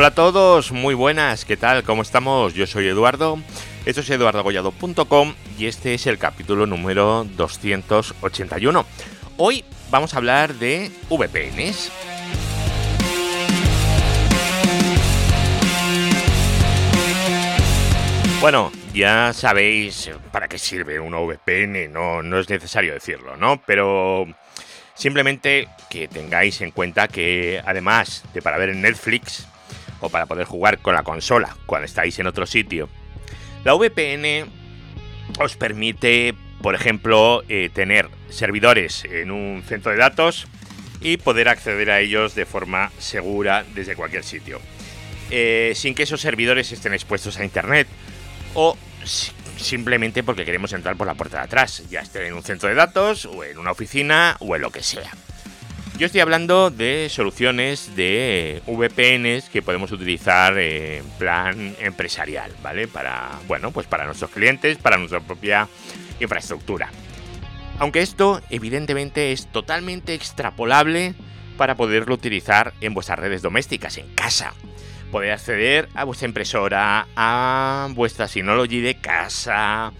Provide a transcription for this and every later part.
Hola a todos, muy buenas, ¿qué tal? ¿Cómo estamos? Yo soy Eduardo, esto es eduardogollado.com y este es el capítulo número 281. Hoy vamos a hablar de VPNs. Bueno, ya sabéis para qué sirve una VPN, no, no es necesario decirlo, ¿no? Pero simplemente que tengáis en cuenta que además de para ver en Netflix o para poder jugar con la consola cuando estáis en otro sitio, la VPN os permite, por ejemplo, eh, tener servidores en un centro de datos y poder acceder a ellos de forma segura desde cualquier sitio. Eh, sin que esos servidores estén expuestos a Internet o simplemente porque queremos entrar por la puerta de atrás, ya esté en un centro de datos o en una oficina o en lo que sea. Yo estoy hablando de soluciones de VPNs que podemos utilizar en plan empresarial, ¿vale? Para, bueno, pues para nuestros clientes, para nuestra propia infraestructura. Aunque esto evidentemente es totalmente extrapolable para poderlo utilizar en vuestras redes domésticas, en casa poder acceder a vuestra impresora, a vuestra Synology de casa,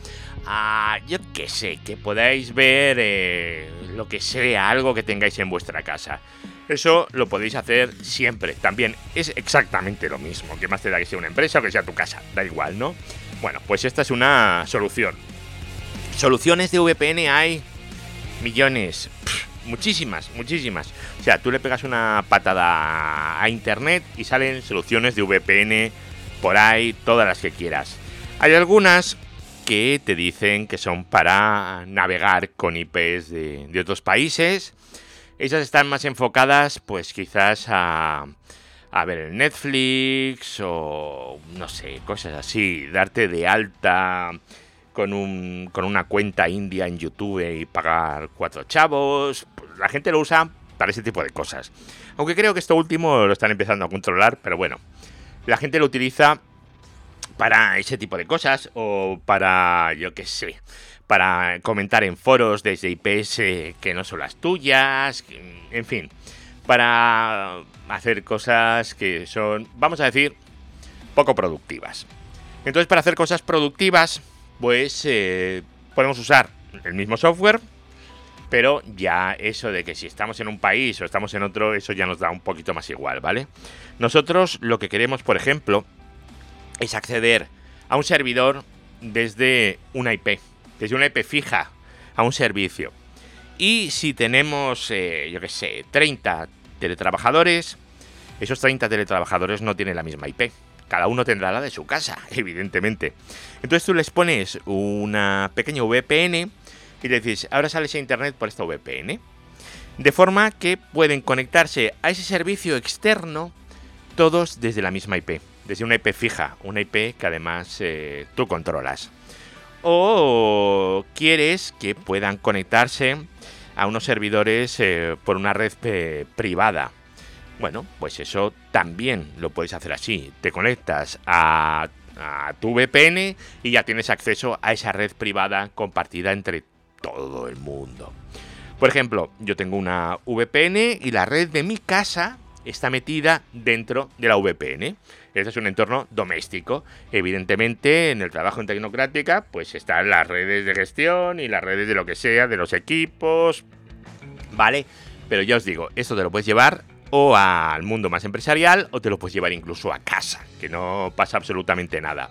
a yo qué sé, que podáis ver eh, lo que sea, algo que tengáis en vuestra casa. Eso lo podéis hacer siempre. También es exactamente lo mismo. Que más te da que sea una empresa o que sea tu casa. Da igual, ¿no? Bueno, pues esta es una solución. Soluciones de VPN hay millones muchísimas, muchísimas. O sea, tú le pegas una patada a internet y salen soluciones de VPN por ahí, todas las que quieras. Hay algunas que te dicen que son para navegar con IPs de, otros países. Esas están más enfocadas, pues quizás a, ver el Netflix o no sé, cosas así, darte de alta con, un, con una cuenta india en YouTube y pagar cuatro chavos. La gente lo usa para ese tipo de cosas. Aunque creo que esto último lo están empezando a controlar, pero bueno. La gente lo utiliza para ese tipo de cosas o para, yo qué sé, para comentar en foros desde IPs que no son las tuyas, en fin, para hacer cosas que son, vamos a decir, poco productivas. Entonces, para hacer cosas productivas, pues eh, podemos usar el mismo software, pero ya eso de que si estamos en un país o estamos en otro, eso ya nos da un poquito más igual, ¿vale? Nosotros lo que queremos, por ejemplo, es acceder a un servidor desde una IP, desde una IP fija a un servicio. Y si tenemos, eh, yo qué sé, 30 teletrabajadores, esos 30 teletrabajadores no tienen la misma IP. Cada uno tendrá la de su casa, evidentemente. Entonces tú les pones una pequeña VPN y le dices, ahora sales a internet por esta VPN. De forma que pueden conectarse a ese servicio externo todos desde la misma IP, desde una IP fija, una IP que además eh, tú controlas. O quieres que puedan conectarse a unos servidores eh, por una red eh, privada bueno, pues eso también lo puedes hacer así. Te conectas a, tu VPN y ya tienes acceso a esa red privada compartida entre todo el mundo. Por ejemplo, yo tengo una VPN y la red de mi casa está metida dentro de la VPN. Este es un entorno doméstico. Evidentemente, en el trabajo en Tecnocrática, pues están las redes de gestión y las redes de lo que sea, de los equipos. ¿Vale? Pero ya os digo, esto te lo puedes llevar o al mundo más empresarial o te lo puedes llevar incluso a casa, que no pasa absolutamente nada.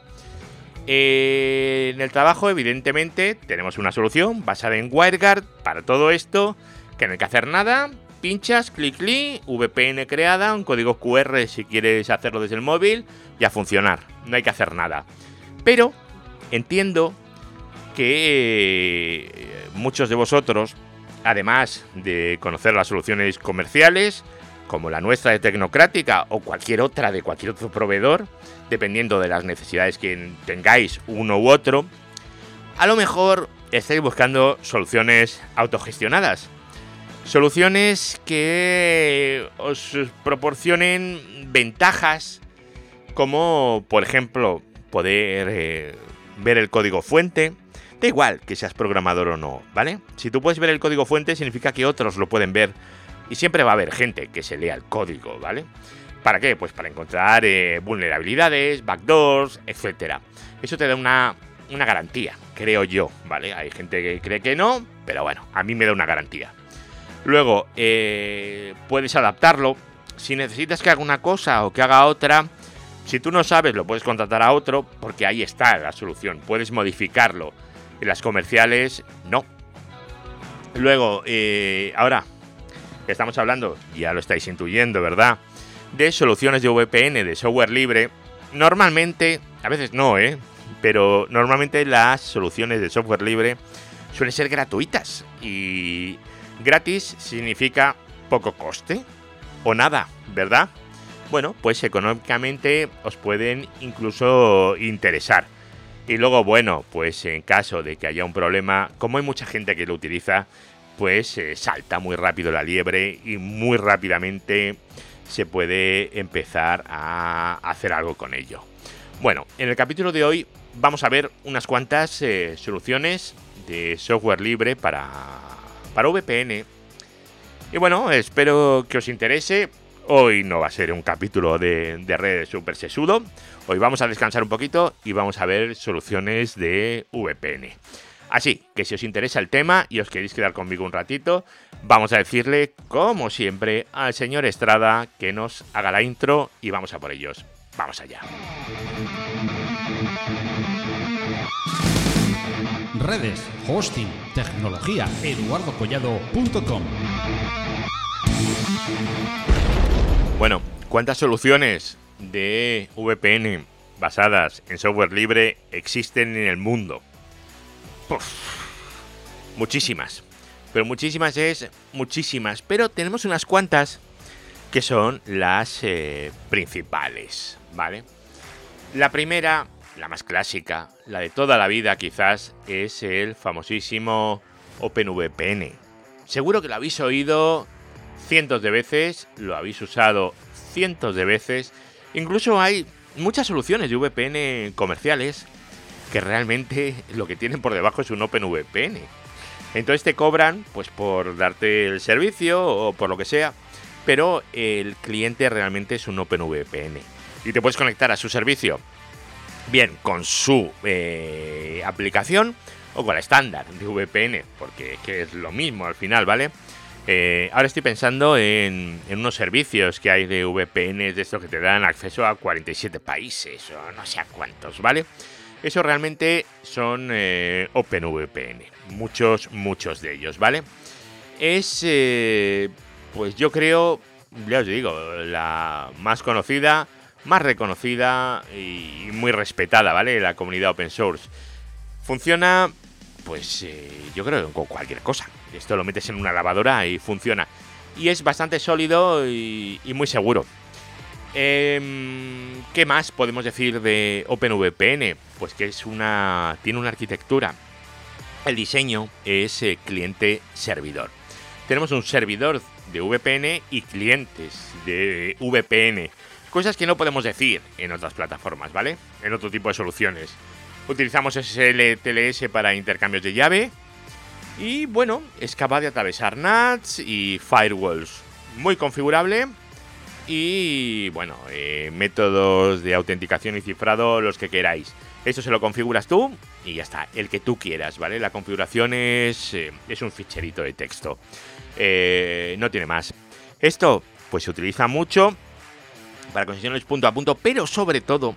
Eh, en el trabajo, evidentemente, tenemos una solución basada en WireGuard para todo esto, que no hay que hacer nada. Pinchas, clic, clic, VPN creada, un código QR si quieres hacerlo desde el móvil y a funcionar. No hay que hacer nada. Pero entiendo que eh, muchos de vosotros, además de conocer las soluciones comerciales, como la nuestra de Tecnocrática o cualquier otra de cualquier otro proveedor, dependiendo de las necesidades que tengáis uno u otro, a lo mejor estáis buscando soluciones autogestionadas. Soluciones que os proporcionen ventajas como, por ejemplo, poder eh, ver el código fuente. Da igual que seas programador o no, ¿vale? Si tú puedes ver el código fuente significa que otros lo pueden ver y siempre va a haber gente que se lea el código, ¿vale? ¿Para qué? Pues para encontrar eh, vulnerabilidades, backdoors, etc. Eso te da una, una garantía, creo yo, ¿vale? Hay gente que cree que no, pero bueno, a mí me da una garantía. Luego, eh, puedes adaptarlo. Si necesitas que haga una cosa o que haga otra, si tú no sabes, lo puedes contratar a otro, porque ahí está la solución. Puedes modificarlo. En las comerciales, no. Luego, eh, ahora, estamos hablando, ya lo estáis intuyendo, ¿verdad? De soluciones de VPN, de software libre. Normalmente, a veces no, ¿eh? Pero normalmente las soluciones de software libre suelen ser gratuitas. Y gratis significa poco coste o nada, ¿verdad? Bueno, pues económicamente os pueden incluso interesar. Y luego, bueno, pues en caso de que haya un problema, como hay mucha gente que lo utiliza, pues eh, salta muy rápido la liebre y muy rápidamente se puede empezar a hacer algo con ello. Bueno, en el capítulo de hoy vamos a ver unas cuantas eh, soluciones de software libre para, para VPN. Y bueno, espero que os interese. Hoy no va a ser un capítulo de, de redes super sesudo. Hoy vamos a descansar un poquito y vamos a ver soluciones de VPN. Así que si os interesa el tema y os queréis quedar conmigo un ratito, vamos a decirle, como siempre, al señor Estrada que nos haga la intro y vamos a por ellos. Vamos allá. Redes, hosting, tecnología, eduardocollado.com. Bueno, ¿cuántas soluciones de VPN basadas en software libre existen en el mundo? muchísimas. Pero muchísimas es muchísimas. Pero tenemos unas cuantas que son las eh, principales, ¿vale? La primera, la más clásica, la de toda la vida quizás, es el famosísimo OpenVPN. Seguro que lo habéis oído cientos de veces, lo habéis usado cientos de veces. Incluso hay muchas soluciones de VPN comerciales que realmente lo que tienen por debajo es un OpenVPN. Entonces te cobran pues por darte el servicio o por lo que sea, pero el cliente realmente es un OpenVPN. Y te puedes conectar a su servicio bien con su eh, aplicación o con la estándar de VPN, porque es lo mismo al final, ¿vale? Eh, ahora estoy pensando en, unos servicios que hay de VPN de estos que te dan acceso a 47 países o no sé a cuántos, ¿vale? Eso realmente son eh, OpenVPN, muchos, muchos de ellos, ¿vale? Es, pues yo creo, ya os digo, la más conocida, más reconocida y muy respetada, ¿vale? La comunidad open source. Funciona, pues yo creo, con cualquier cosa esto lo metes en una lavadora y funciona. Y es bastante sólido y, muy seguro. Em, ¿Qué más podemos decir de OpenVPN? Pues que es una. tiene una arquitectura. El diseño es eh, cliente-servidor. Tenemos un servidor de VPN y clientes de VPN. Cosas que no podemos decir en otras plataformas, ¿vale? En otro tipo de soluciones. Utilizamos SSL-TLS para intercambios de llave y bueno, es capaz de atravesar NATs y firewalls. Muy configurable. Y bueno, eh, métodos de autenticación y cifrado los que queráis. Eso se lo configuras tú y ya está, el que tú quieras, ¿vale? La configuración es, eh, es un ficherito de texto. Eh, no tiene más. Esto pues se utiliza mucho para conexiones punto a punto, pero sobre todo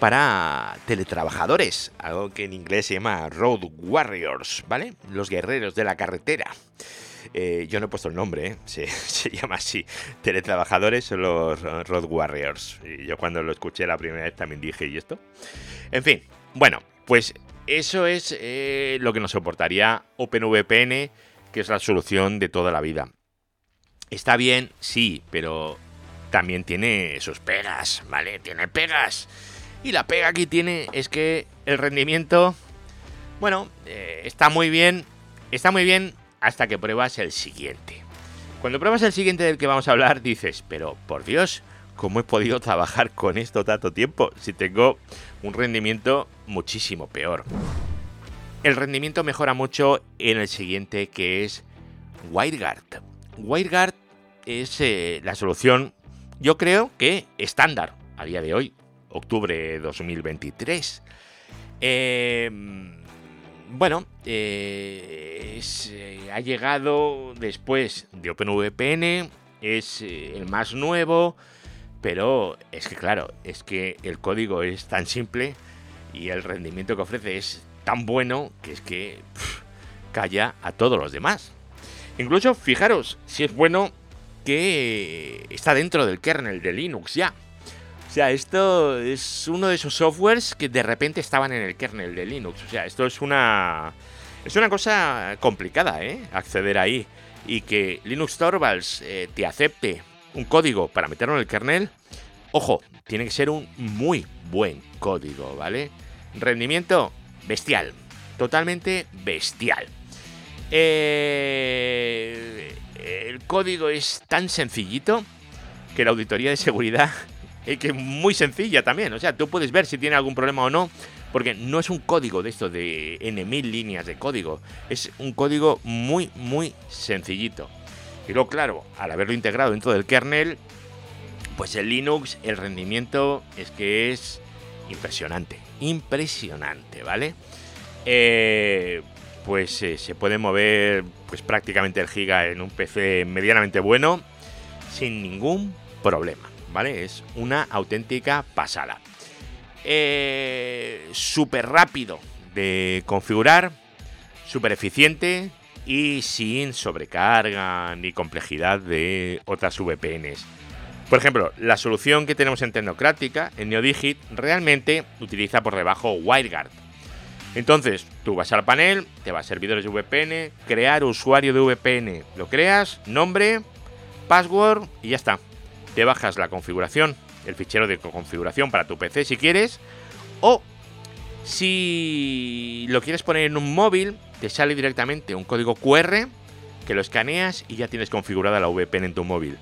para teletrabajadores, algo que en inglés se llama Road Warriors, ¿vale? Los guerreros de la carretera. Eh, yo no he puesto el nombre, ¿eh? se, llama así. Teletrabajadores son los Road Warriors. Y yo cuando lo escuché la primera vez también dije, ¿y esto? En fin, bueno, pues eso es eh, lo que nos soportaría OpenVPN, que es la solución de toda la vida. Está bien, sí, pero también tiene sus pegas, ¿vale? Tiene pegas. Y la pega que tiene es que el rendimiento, bueno, eh, está muy bien, está muy bien hasta que pruebas el siguiente. Cuando pruebas el siguiente del que vamos a hablar, dices, pero por Dios, ¿cómo he podido trabajar con esto tanto tiempo si tengo un rendimiento muchísimo peor? El rendimiento mejora mucho en el siguiente que es WireGuard. WireGuard es eh, la solución yo creo que estándar a día de hoy, octubre 2023. Em, bueno, eh, eh, ha llegado después de OpenVPN, es eh, el más nuevo, pero es que claro, es que el código es tan simple y el rendimiento que ofrece es tan bueno que es que calla a todos los demás. Incluso fijaros si es bueno que está dentro del kernel de Linux ya. O sea, esto es uno de esos softwares que de repente estaban en el kernel de Linux. O sea, esto es una es una cosa complicada, ¿eh? Acceder ahí y que Linux Torvalds eh, te acepte un código para meterlo en el kernel. Ojo, tiene que ser un muy buen código, ¿vale? Rendimiento bestial, totalmente bestial. Eh, el código es tan sencillito que la auditoría de seguridad es que muy sencilla también. O sea, tú puedes ver si tiene algún problema o no, porque no es un código de esto de N mil líneas de código. Es un código muy, muy sencillito. Y luego, claro, al haberlo integrado dentro del kernel, pues el Linux, el rendimiento es que es impresionante. Impresionante, ¿vale? Eh, pues eh, se puede mover pues prácticamente el giga en un PC medianamente bueno sin ningún problema, ¿vale? Es una auténtica pasada. Eh, súper rápido de configurar, súper eficiente y sin sobrecarga ni complejidad de otras VPNs. Por ejemplo, la solución que tenemos en Tecnocrática, en NeoDigit, realmente utiliza por debajo WireGuard, entonces, tú vas al panel, te vas a servidores de VPN, crear usuario de VPN, lo creas, nombre, password y ya está. Te bajas la configuración, el fichero de configuración para tu PC si quieres, o si lo quieres poner en un móvil, te sale directamente un código QR que lo escaneas y ya tienes configurada la VPN en tu móvil.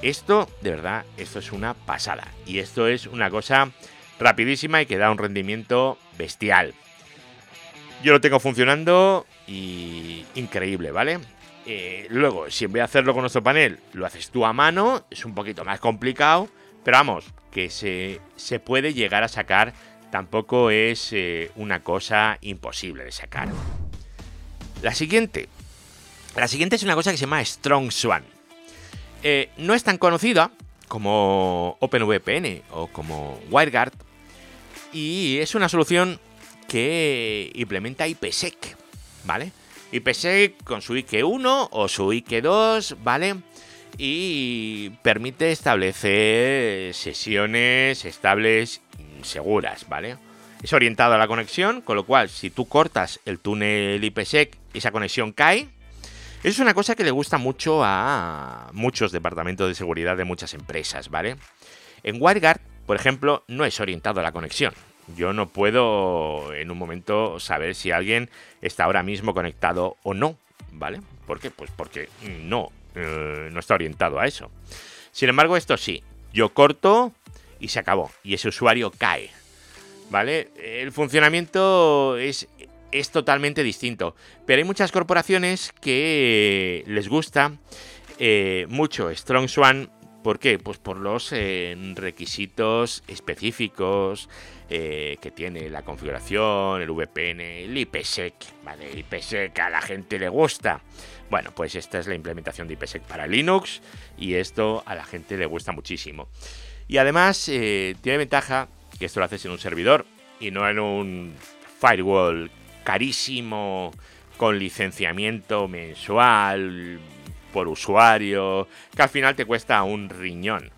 Esto, de verdad, esto es una pasada. Y esto es una cosa rapidísima y que da un rendimiento bestial. Yo lo tengo funcionando y increíble, ¿vale? Eh, luego, si voy a hacerlo con nuestro panel, lo haces tú a mano, es un poquito más complicado, pero vamos, que se, se puede llegar a sacar, tampoco es eh, una cosa imposible de sacar. La siguiente. La siguiente es una cosa que se llama Strong Swan. Eh, no es tan conocida como OpenVPN o como WireGuard, y es una solución que implementa IPsec, ¿vale? IPsec con su IK1 o su IK2, ¿vale? Y permite establecer sesiones estables seguras, ¿vale? Es orientado a la conexión, con lo cual si tú cortas el túnel IPsec, esa conexión cae. Es una cosa que le gusta mucho a muchos departamentos de seguridad de muchas empresas, ¿vale? En WireGuard, por ejemplo, no es orientado a la conexión, yo no puedo en un momento saber si alguien está ahora mismo conectado o no, ¿vale? ¿Por qué? Pues porque no, eh, no está orientado a eso. Sin embargo, esto sí, yo corto y se acabó, y ese usuario cae, ¿vale? El funcionamiento es, es totalmente distinto, pero hay muchas corporaciones que les gusta eh, mucho Strong Swan ¿Por qué? Pues por los eh, requisitos específicos eh, que tiene la configuración, el VPN, el IPsec. Vale, el IPsec a la gente le gusta. Bueno, pues esta es la implementación de IPsec para Linux y esto a la gente le gusta muchísimo. Y además eh, tiene ventaja que esto lo haces en un servidor y no en un firewall carísimo con licenciamiento mensual por usuario, que al final te cuesta un riñón.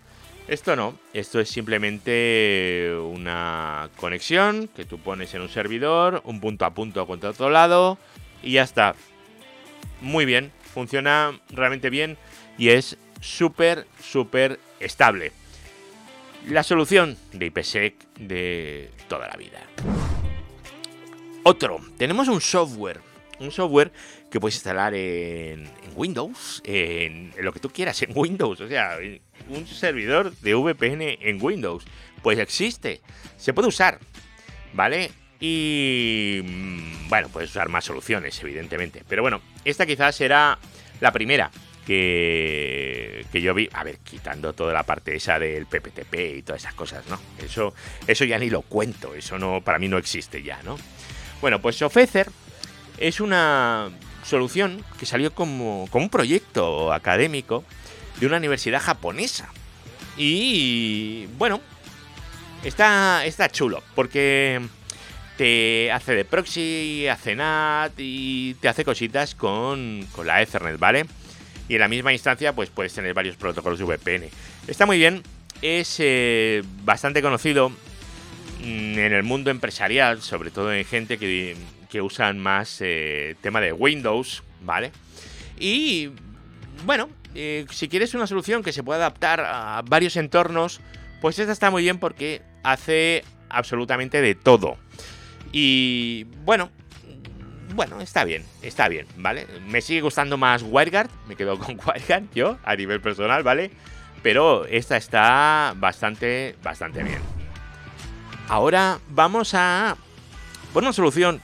Esto no, esto es simplemente una conexión que tú pones en un servidor, un punto a punto contra otro lado y ya está. Muy bien, funciona realmente bien y es súper, súper estable. La solución de IPsec de toda la vida. Otro, tenemos un software, un software que puedes instalar en, Windows, en, lo que tú quieras, en Windows, o sea, un servidor de VPN en Windows. Pues existe, se puede usar, ¿vale? Y mm, bueno, puedes usar más soluciones, evidentemente. Pero bueno, esta quizás será la primera que, que yo vi, a ver, quitando toda la parte esa del PPTP y todas esas cosas, ¿no? Eso, eso ya ni lo cuento, eso no, para mí no existe ya, ¿no? Bueno, pues Sofecer es una solución que salió como, como un proyecto académico de una universidad japonesa. Y bueno, está, está chulo, porque te hace de proxy, hace NAT y te hace cositas con, con la Ethernet, ¿vale? Y en la misma instancia, pues puedes tener varios protocolos de VPN. Está muy bien, es eh, bastante conocido mm, en el mundo empresarial, sobre todo en gente que, que usan más eh, tema de Windows, ¿vale? Y bueno, eh, si quieres una solución que se pueda adaptar a varios entornos, pues esta está muy bien porque hace absolutamente de todo. Y bueno, bueno, está bien, está bien, ¿vale? Me sigue gustando más WireGuard, me quedo con WireGuard yo, a nivel personal, ¿vale? Pero esta está bastante, bastante bien. Ahora vamos a por una solución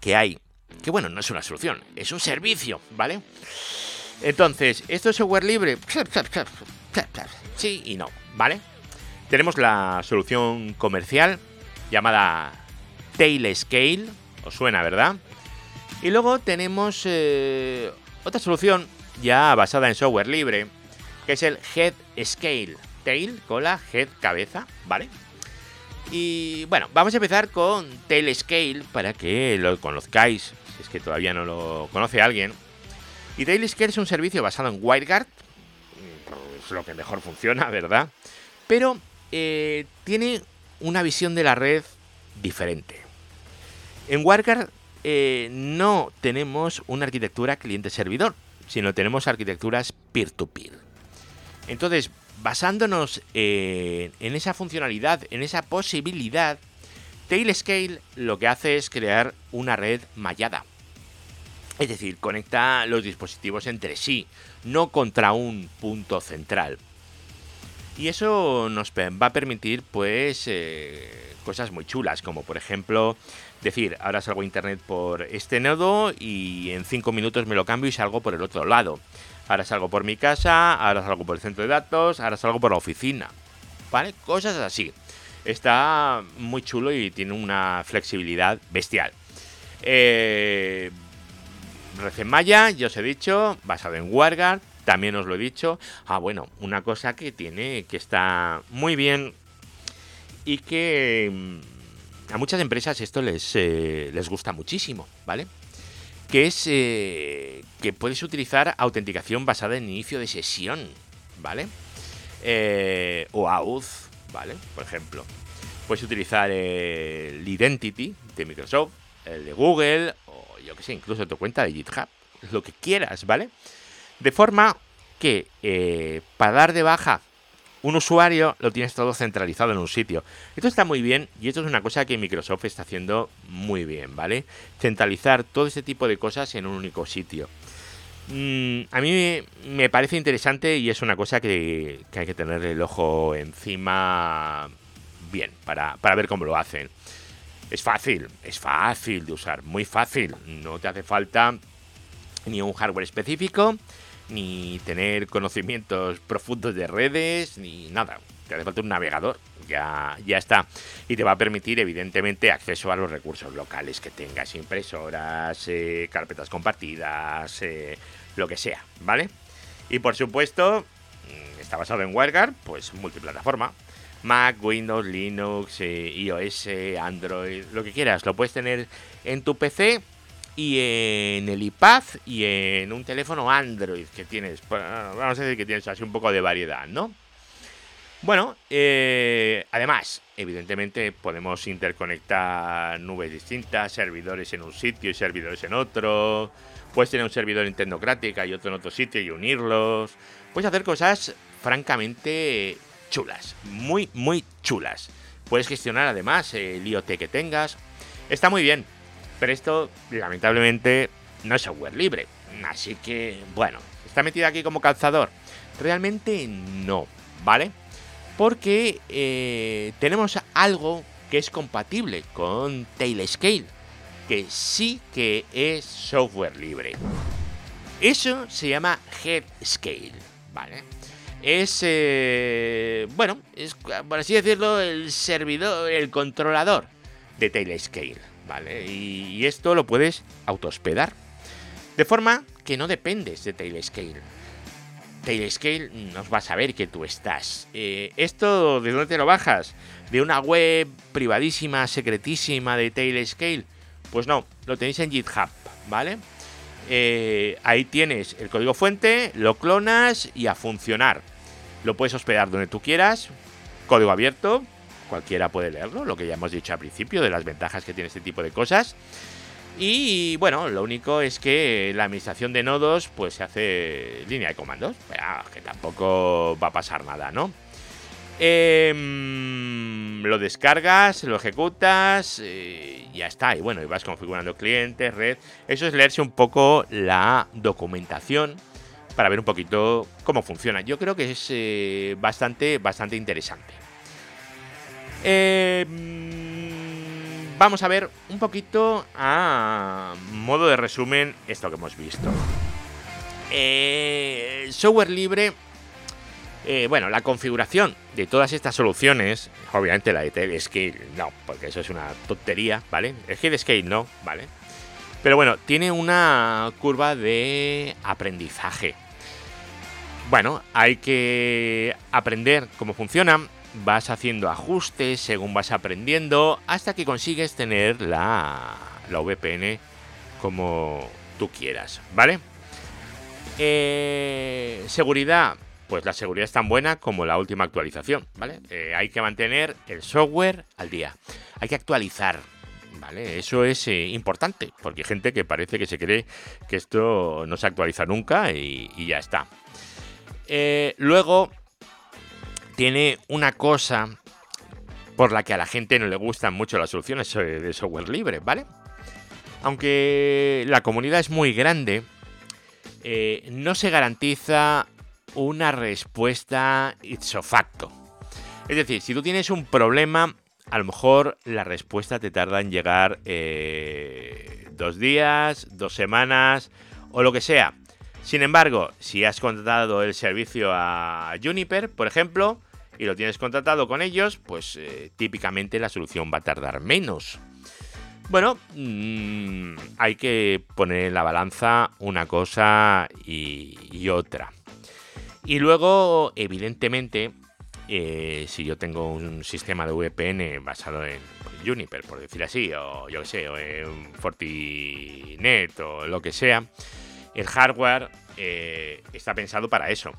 que hay, que bueno, no es una solución, es un servicio, ¿vale? Entonces, ¿esto es software libre? Sí y no, ¿vale? Tenemos la solución comercial llamada Tailscale, os suena, ¿verdad? Y luego tenemos eh, otra solución ya basada en software libre, que es el Head Scale. Tail, cola, head, cabeza, ¿vale? Y bueno, vamos a empezar con Tail Scale para que lo conozcáis, si es que todavía no lo conoce alguien. Y Tail Scale es un servicio basado en WireGuard, es lo que mejor funciona, ¿verdad? Pero eh, tiene una visión de la red diferente. En WireGuard eh, no tenemos una arquitectura cliente-servidor, sino tenemos arquitecturas peer-to-peer. Entonces, basándonos en esa funcionalidad, en esa posibilidad, Tailscale lo que hace es crear una red mallada. Es decir, conecta los dispositivos entre sí, no contra un punto central. Y eso nos va a permitir, pues, eh, cosas muy chulas, como por ejemplo decir, ahora salgo a internet por este nodo y en 5 minutos me lo cambio y salgo por el otro lado. Ahora salgo por mi casa, ahora salgo por el centro de datos, ahora salgo por la oficina. ¿Vale? Cosas así. Está muy chulo y tiene una flexibilidad bestial. Eh, Maya, ya os he dicho, basado en WireGuard, también os lo he dicho. Ah, bueno, una cosa que tiene, que está muy bien y que mm, a muchas empresas esto les, eh, les gusta muchísimo, ¿vale? Que es eh, que puedes utilizar autenticación basada en inicio de sesión, ¿vale? Eh, o AUD, ¿vale? Por ejemplo. Puedes utilizar el Identity de Microsoft, el de Google, o yo que sé, incluso tu cuenta de GitHub, lo que quieras, ¿vale? De forma que para dar de baja un usuario lo tienes todo centralizado en un sitio. Esto está muy bien y esto es una cosa que Microsoft está haciendo muy bien, ¿vale? Centralizar todo este tipo de cosas en un único sitio. Mm, a mí me parece interesante y es una cosa que, hay que tener el ojo encima bien para, para ver cómo lo hacen. Es fácil, es fácil de usar, muy fácil. No te hace falta ni un hardware específico, ni tener conocimientos profundos de redes, ni nada. Te hace falta un navegador, ya, ya está. Y te va a permitir, evidentemente, acceso a los recursos locales que tengas, impresoras, eh, carpetas compartidas, eh, lo que sea, ¿vale? Y por supuesto, mm, está basado en WireGuard, pues multiplataforma. Mac, Windows, Linux, eh, iOS, Android, lo que quieras. Lo puedes tener en tu PC y en el iPad y en un teléfono Android que tienes. Vamos a decir que tienes así un poco de variedad, ¿no? Bueno, eh, además, evidentemente podemos interconectar nubes distintas, servidores en un sitio y servidores en otro. Puedes tener un servidor en Tecnocrática y otro en otro sitio y unirlos. Puedes hacer cosas francamente chulas, muy, muy chulas. Puedes gestionar además el IoT que tengas. Está muy bien. Pero esto, lamentablemente, no es software libre. Así que, bueno, ¿está metido aquí como calzador? Realmente no, ¿vale? Porque eh, tenemos algo que es compatible con Tailscale, que sí que es software libre. Eso se llama Head Scale, ¿vale? Es, eh, bueno, es, por así decirlo, el servidor, el controlador de Tailscale, ¿vale? Y, esto lo puedes autohospedar. De forma que no dependes de Tailscale. Tailscale nos va a saber que tú estás. Eh, ¿Esto de dónde te lo bajas? ¿De una web privadísima, secretísima de Tailscale? Pues no, lo tenéis en GitHub, ¿vale? Eh, ahí tienes el código fuente, lo clonas y a funcionar. Lo puedes hospedar donde tú quieras, código abierto, cualquiera puede leerlo, lo que ya hemos dicho al principio de las ventajas que tiene este tipo de cosas. Y bueno, lo único es que la administración de nodos pues se hace línea de comandos, que tampoco va a pasar nada, ¿no? Em, lo descargas, lo ejecutas, y ya está. Y bueno, y vas configurando clientes, red. Eso es leerse un poco la documentación para ver un poquito cómo funciona. Yo creo que es eh, bastante, bastante interesante. Em, vamos a ver un poquito a modo de resumen esto que hemos visto. Eh, software libre eh, bueno, la configuración de todas estas soluciones, obviamente la de Scale no, porque eso es una tontería, ¿vale? El Scale no, ¿vale? Pero bueno, tiene una curva de aprendizaje. Bueno, hay que aprender cómo funciona, vas haciendo ajustes según vas aprendiendo, hasta que consigues tener la, la VPN como tú quieras, ¿vale? Eh, seguridad, pues la seguridad es tan buena como la última actualización, ¿vale? Eh, hay que mantener el software al día. Hay que actualizar, ¿vale? Eso es eh, importante, porque hay gente que parece que se cree que esto no se actualiza nunca y, ya está. Luego, tiene una cosa por la que a la gente no le gustan mucho las soluciones de software libre, ¿vale? Aunque la comunidad es muy grande, no se garantiza una respuesta ipso facto. Es decir, si tú tienes un problema, a lo mejor la respuesta te tarda en llegar eh, dos días, dos semanas o lo que sea. Sin embargo, si has contratado el servicio a Juniper, por ejemplo, y lo tienes contratado con ellos, pues eh, típicamente la solución va a tardar menos. Bueno, mm, hay que poner en la balanza una cosa y otra. Y luego, evidentemente, eh, si yo tengo un sistema de VPN basado en Juniper, por decir así, o yo qué sé, o en Fortinet o lo que sea, el hardware eh, está pensado para eso.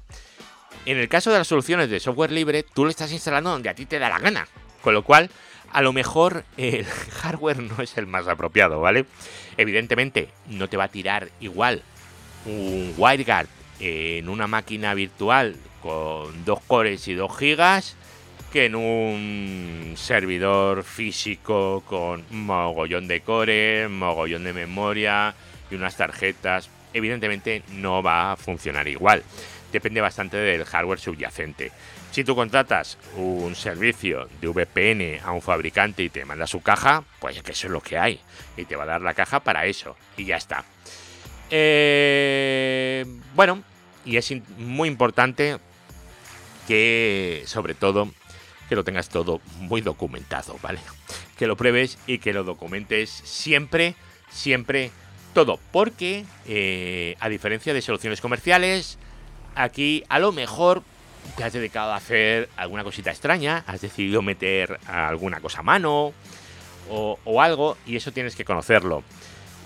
En el caso de las soluciones de software libre, tú lo estás instalando donde a ti te da la gana. Con lo cual, a lo mejor el hardware no es el más apropiado, ¿vale? Evidentemente, no te va a tirar igual un WireGuard en una máquina virtual con 2 cores y 2 gigas que en un servidor físico con mogollón de cores, mogollón de memoria y unas tarjetas. Evidentemente no va a funcionar igual. Depende bastante del hardware subyacente. Si tú contratas un servicio de VPN a un fabricante y te manda su caja, pues que eso es lo que hay. Y te va a dar la caja para eso. Y ya está. Eh, bueno, y es muy importante que, sobre todo, que lo tengas todo muy documentado, ¿vale? Que lo pruebes y que lo documentes siempre, siempre todo. Porque, eh, a diferencia de soluciones comerciales, aquí a lo mejor te has dedicado a hacer alguna cosita extraña, has decidido meter alguna cosa a mano o, o algo y eso tienes que conocerlo.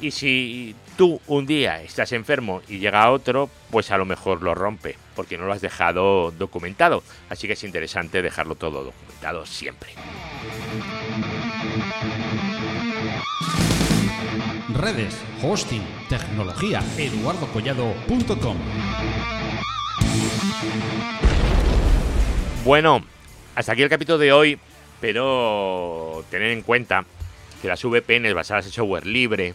Y si tú un día estás enfermo y llega otro, pues a lo mejor lo rompe, porque no lo has dejado documentado. Así que es interesante dejarlo todo documentado siempre. Redes, hosting, tecnología, eduardocollado.com. Bueno, hasta aquí el capítulo de hoy, pero tener en cuenta que las VPNs basadas en software libre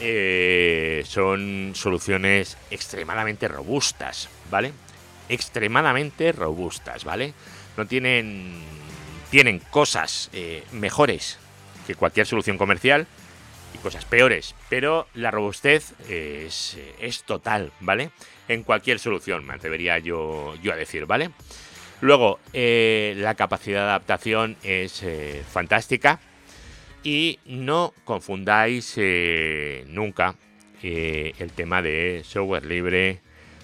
eh, son soluciones extremadamente robustas, ¿vale? Extremadamente robustas, ¿vale? No tienen. Tienen cosas eh, mejores que cualquier solución comercial, y cosas peores, pero la robustez es, es total, ¿vale? En cualquier solución, me atrevería yo, yo a decir, ¿vale? Luego, eh, la capacidad de adaptación es fantástica y no confundáis eh, nunca el tema de software libre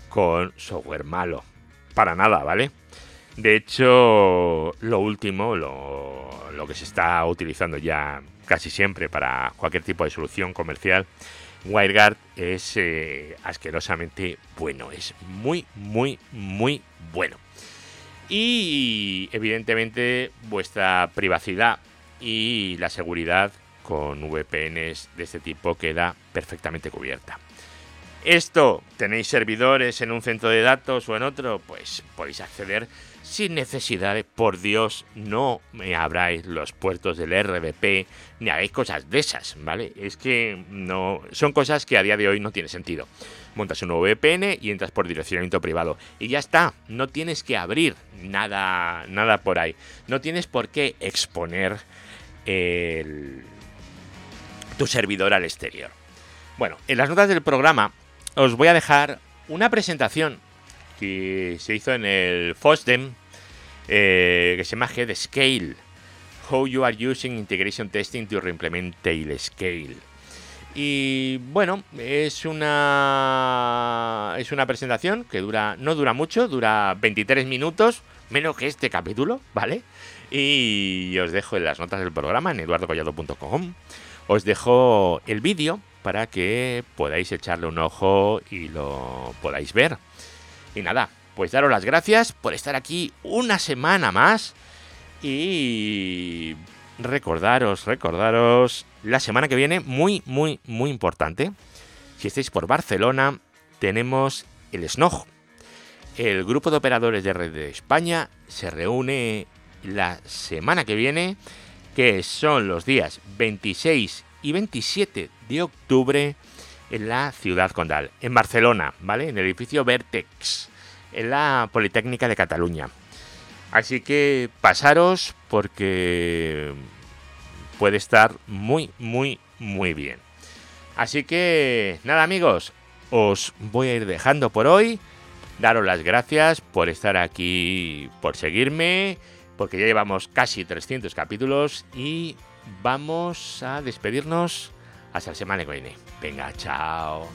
con software malo. Para nada, ¿vale? De hecho, lo último, lo, lo que se está utilizando ya casi siempre para cualquier tipo de solución comercial, WireGuard es asquerosamente bueno. Es muy, muy, muy bueno. Y evidentemente vuestra privacidad y la seguridad con VPNs de este tipo queda perfectamente cubierta. Esto, ¿tenéis servidores en un centro de datos o en otro? Pues podéis acceder sin necesidad de, por Dios, no me abráis los puertos del RDP ni hagáis cosas de esas, ¿vale? Es que no, son cosas que a día de hoy no tiene sentido montas un nuevo VPN y entras por direccionamiento privado. Y ya está, no tienes que abrir nada, nada por ahí. No tienes por qué exponer tu servidor al exterior. Bueno, en las notas del programa os voy a dejar una presentación que se hizo en el FOSDEM eh, que se llama Head Scale. How you are using integration testing to reimplement Scale. Y bueno, es una es una presentación que dura no dura mucho, dura 23 minutos, menos que este capítulo, ¿vale? Y os dejo en las notas del programa en eduardocollado.com. Os dejo el vídeo para que podáis echarle un ojo y lo podáis ver. Y nada, pues daros las gracias por estar aquí una semana más y recordaros, recordaros, la semana que viene, muy, muy, muy importante. Si estáis por Barcelona, tenemos el SNOG. El grupo de operadores de red de España se reúne la semana que viene, que son los días 26 y 27 de octubre en la ciudad condal, en Barcelona, ¿vale? En el edificio Vertex, en la Politécnica de Cataluña. Así que pasaros porque puede estar muy, muy, muy bien. Así que nada amigos, os voy a ir dejando por hoy. Daros las gracias por estar aquí, por seguirme, porque ya llevamos casi 300 capítulos y vamos a despedirnos hasta la semana que viene. Venga, chao.